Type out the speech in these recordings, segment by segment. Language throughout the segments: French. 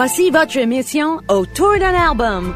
Voici votre émission Autour d'un album.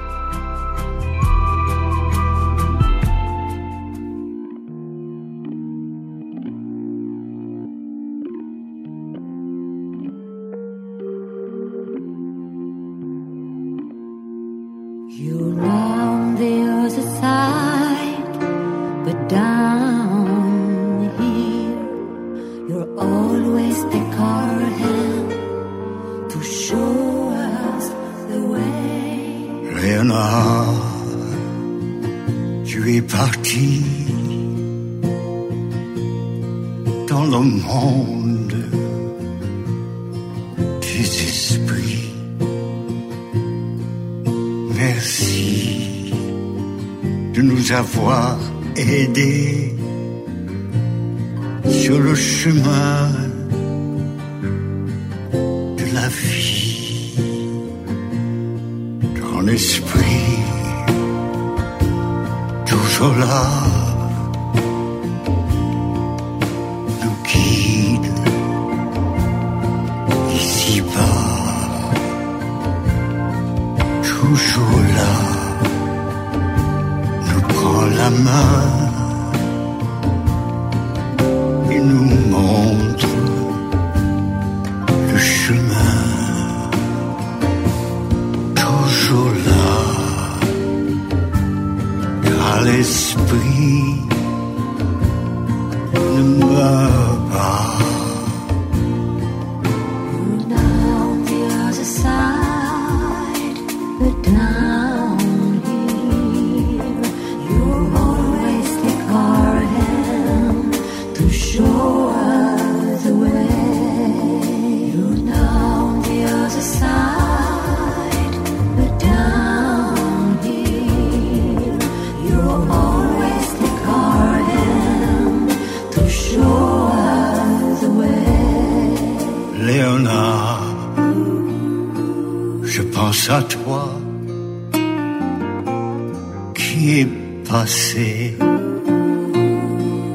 Sur le chemin de la vie. Ton esprit, toujours là, nous guide ici-bas, toujours là, nous prend la main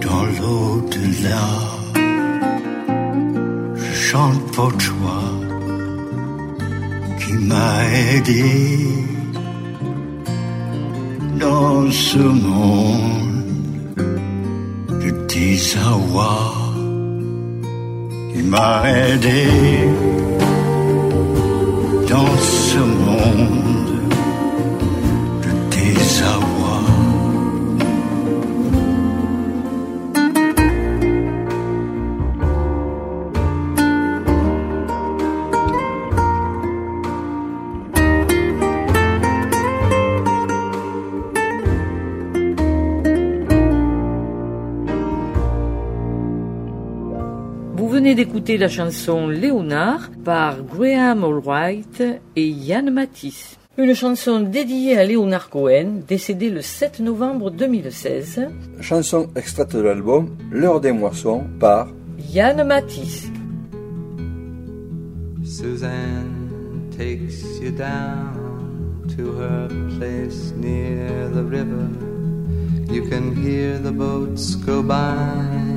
dans l'au-delà. Je chante pour toi qui m'a aidé dans ce monde de désarroi. Il m'a aidé dans ce monde venez d'écouter la chanson Léonard par Graham Allwright et Yann Matisse. Une chanson dédiée à Léonard Cohen, décédé le 7 novembre 2016. Chanson extraite de l'album L'heure des moissons par Yann Matisse. Suzanne takes you down to her place near the river. You can hear the boats go by.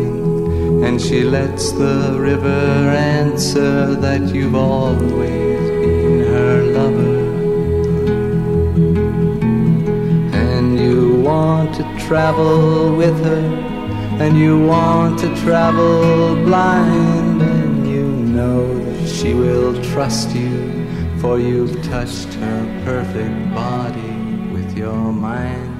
And she lets the river answer that you've always been her lover. And you want to travel with her, and you want to travel blind, and you know that she will trust you, for you've touched her perfect body with your mind.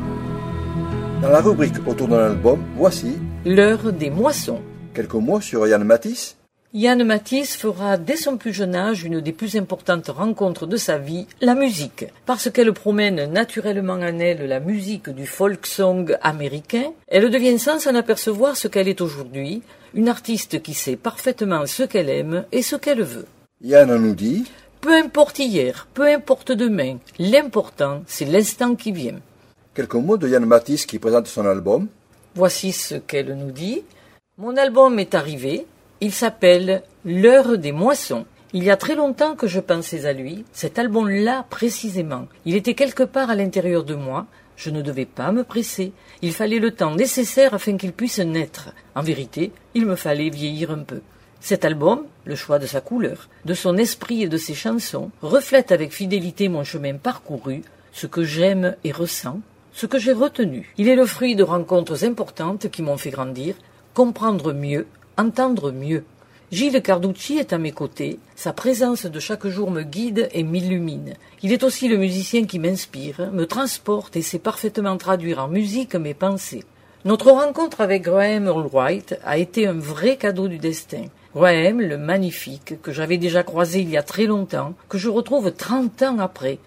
Dans la rubrique autour de l'album, voici L'heure des moissons. Quelques mots sur Yann Matisse. Yann Matisse fera dès son plus jeune âge une des plus importantes rencontres de sa vie, la musique. Parce qu'elle promène naturellement en elle la musique du folk song américain, elle devient sans s'en apercevoir ce qu'elle est aujourd'hui, une artiste qui sait parfaitement ce qu'elle aime et ce qu'elle veut. Yann nous dit Peu importe hier, peu importe demain, l'important, c'est l'instant qui vient. Quelques mots de Yann Matisse qui présente son album. Voici ce qu'elle nous dit. Mon album est arrivé. Il s'appelle L'heure des moissons. Il y a très longtemps que je pensais à lui, cet album-là précisément. Il était quelque part à l'intérieur de moi. Je ne devais pas me presser. Il fallait le temps nécessaire afin qu'il puisse naître. En vérité, il me fallait vieillir un peu. Cet album, le choix de sa couleur, de son esprit et de ses chansons, reflète avec fidélité mon chemin parcouru, ce que j'aime et ressens, ce que j'ai retenu. Il est le fruit de rencontres importantes qui m'ont fait grandir, comprendre mieux, entendre mieux. Gilles Carducci est à mes côtés, sa présence de chaque jour me guide et m'illumine. Il est aussi le musicien qui m'inspire, me transporte et sait parfaitement traduire en musique mes pensées. Notre rencontre avec Graham Earl White a été un vrai cadeau du destin. Graham, le magnifique, que j'avais déjà croisé il y a très longtemps, que je retrouve trente ans après,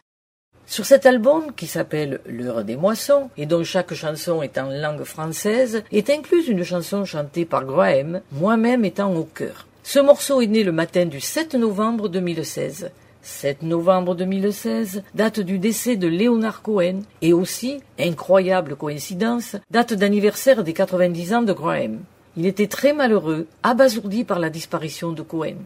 sur cet album, qui s'appelle L'heure des moissons, et dont chaque chanson est en langue française, est incluse une chanson chantée par Graham, moi-même étant au cœur. Ce morceau est né le matin du 7 novembre 2016. 7 novembre 2016, date du décès de Leonard Cohen, et aussi, incroyable coïncidence, date d'anniversaire des 90 ans de Graham. Il était très malheureux, abasourdi par la disparition de Cohen.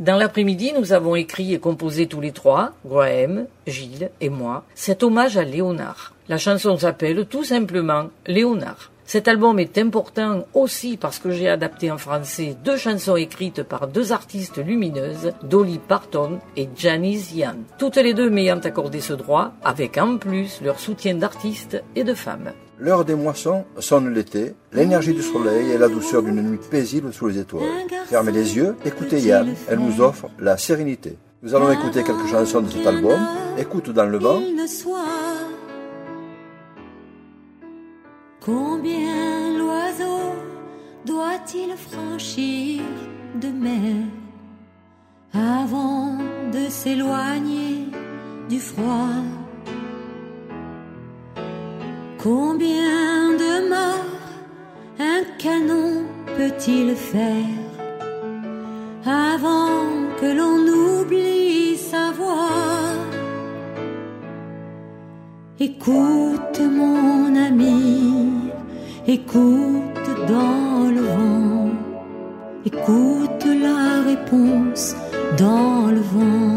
Dans l'après-midi, nous avons écrit et composé tous les trois, Graham, Gilles et moi, cet hommage à Léonard. La chanson s'appelle tout simplement Léonard. Cet album est important aussi parce que j'ai adapté en français deux chansons écrites par deux artistes lumineuses, Dolly Parton et Janice Ian, toutes les deux m'ayant accordé ce droit, avec en plus leur soutien d'artistes et de femmes. L'heure des moissons sonne l'été, l'énergie du soleil et la douceur d'une nuit paisible sous les étoiles. Fermez les yeux, écoutez Yann, elle nous offre la sérénité. Nous allons écouter quelques chansons de cet album, Écoute dans le vent, Combien l'oiseau doit-il franchir de mer avant de s'éloigner du froid? Combien de morts un canon peut-il faire avant que l'on oublie sa voix? Écoute écoute dans le vent, écoute la réponse dans le vent.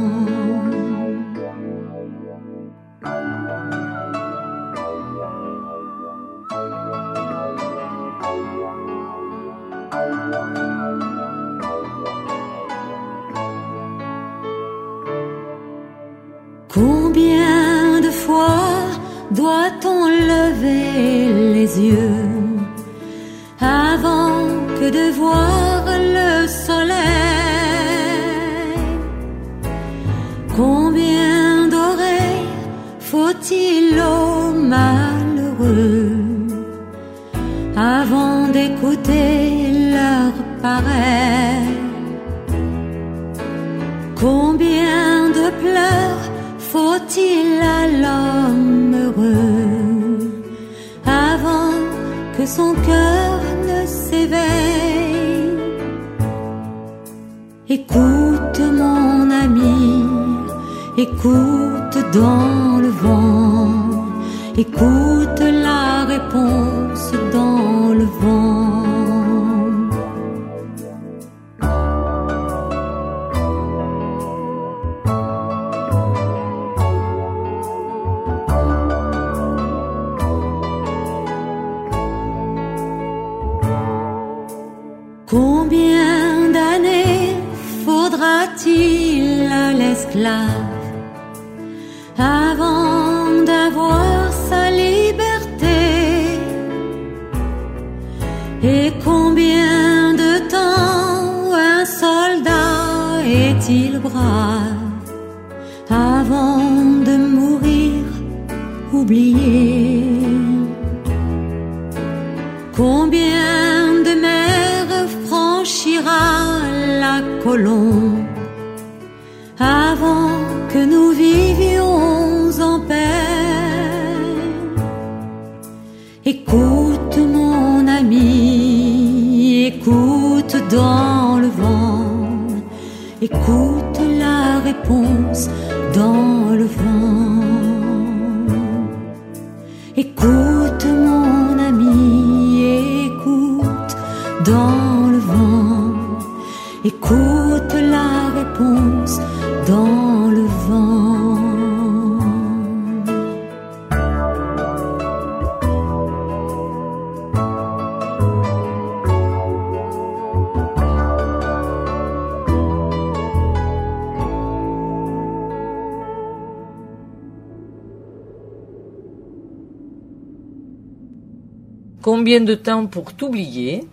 Combien de fois doit-on lever les yeux de voir le soleil. Combien d'oreilles faut-il aux malheureux avant d'écouter leur pareil Combien de pleurs faut-il à l'homme heureux avant que son cœur s'éveille. Écoute mon ami, écoute dans le vent, écoute l'esclave. Avant d'avoir sa liberté Et combien de temps un soldat est-il brave? Avant de mourir oublié Combien de mers franchira la colombe? Avant que nous vivions en paix Écoute mon ami, écoute dans le vent, écoute la réponse dans le vent. Écoute mon ami, écoute dans le vent. Écoute Combien de temps pour t'oublier?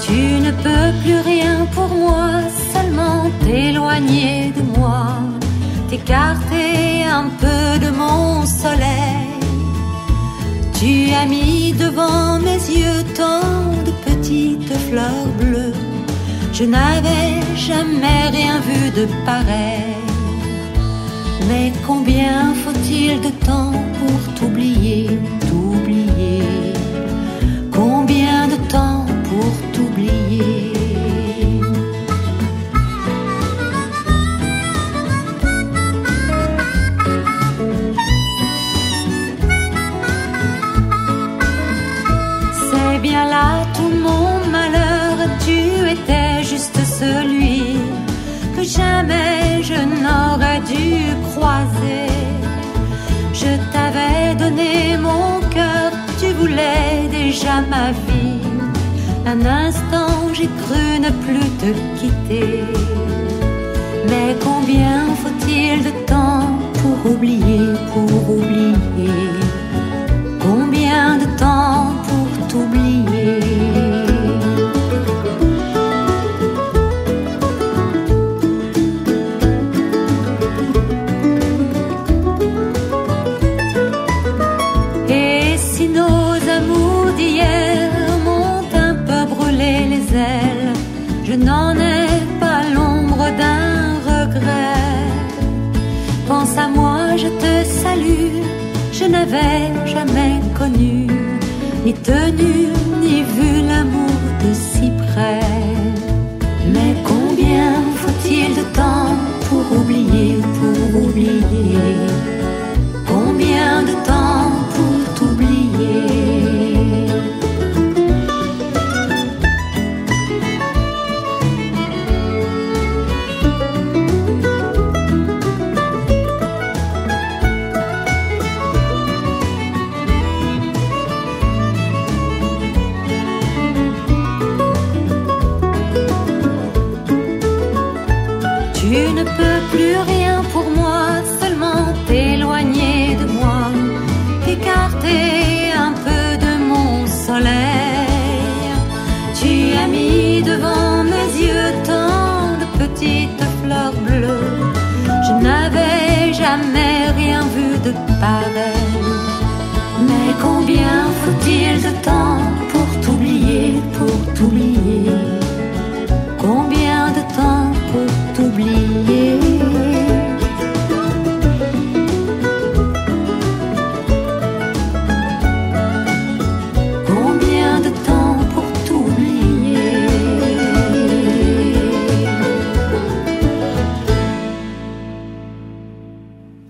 Tu ne peux plus rien pour moi, seulement t'éloigner de moi, t'écarter un peu de mon soleil. Tu as mis devant mes yeux tant de petites fleurs bleues, je n'avais jamais rien vu de pareil. Mais combien faut-il de temps Un instant, j'ai cru ne plus te quitter. Mais combien faut-il de temps pour oublier, pour oublier? N'avais jamais connu, ni tenu, t'oublier. Combien de temps pour t'oublier? Combien de temps pour t'oublier?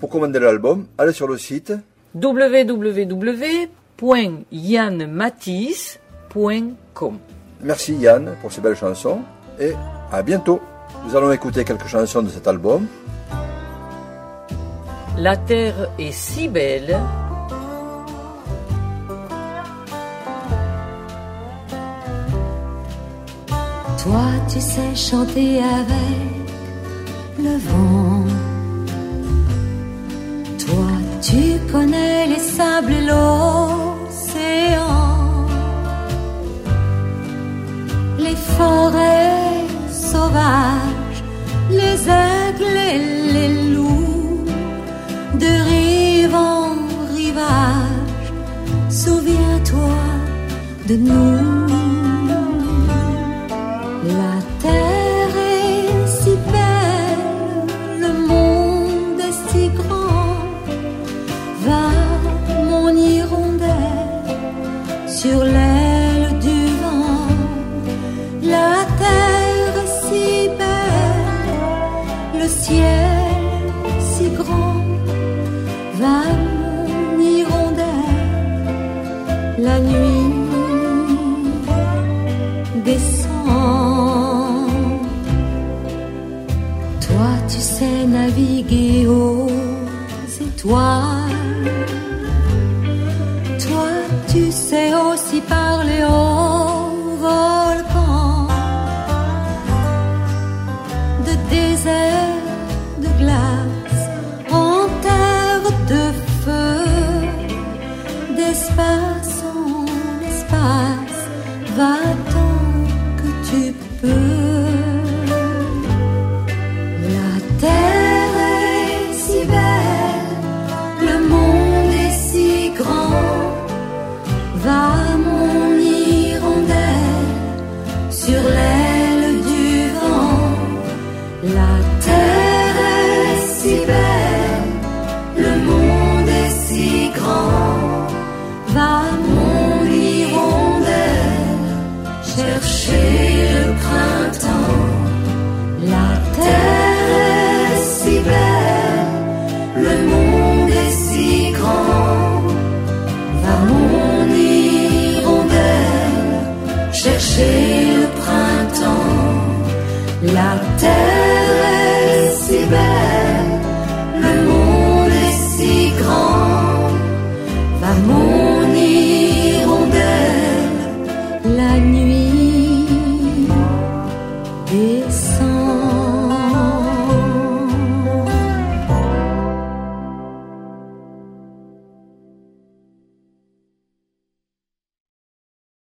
Pour commander l'album, allez sur le site www.yanmatisse.com Merci Yann pour ces belles chansons et à bientôt. Nous allons écouter quelques chansons de cet album. La terre est si belle, Toi, tu sais chanter avec le vent. Toi, tu connais les sables et l'océan. Les forêts sauvages, les aigles et les loups. De rive en rivage, souviens-toi de nous. Toi, chercher le printemps. La terre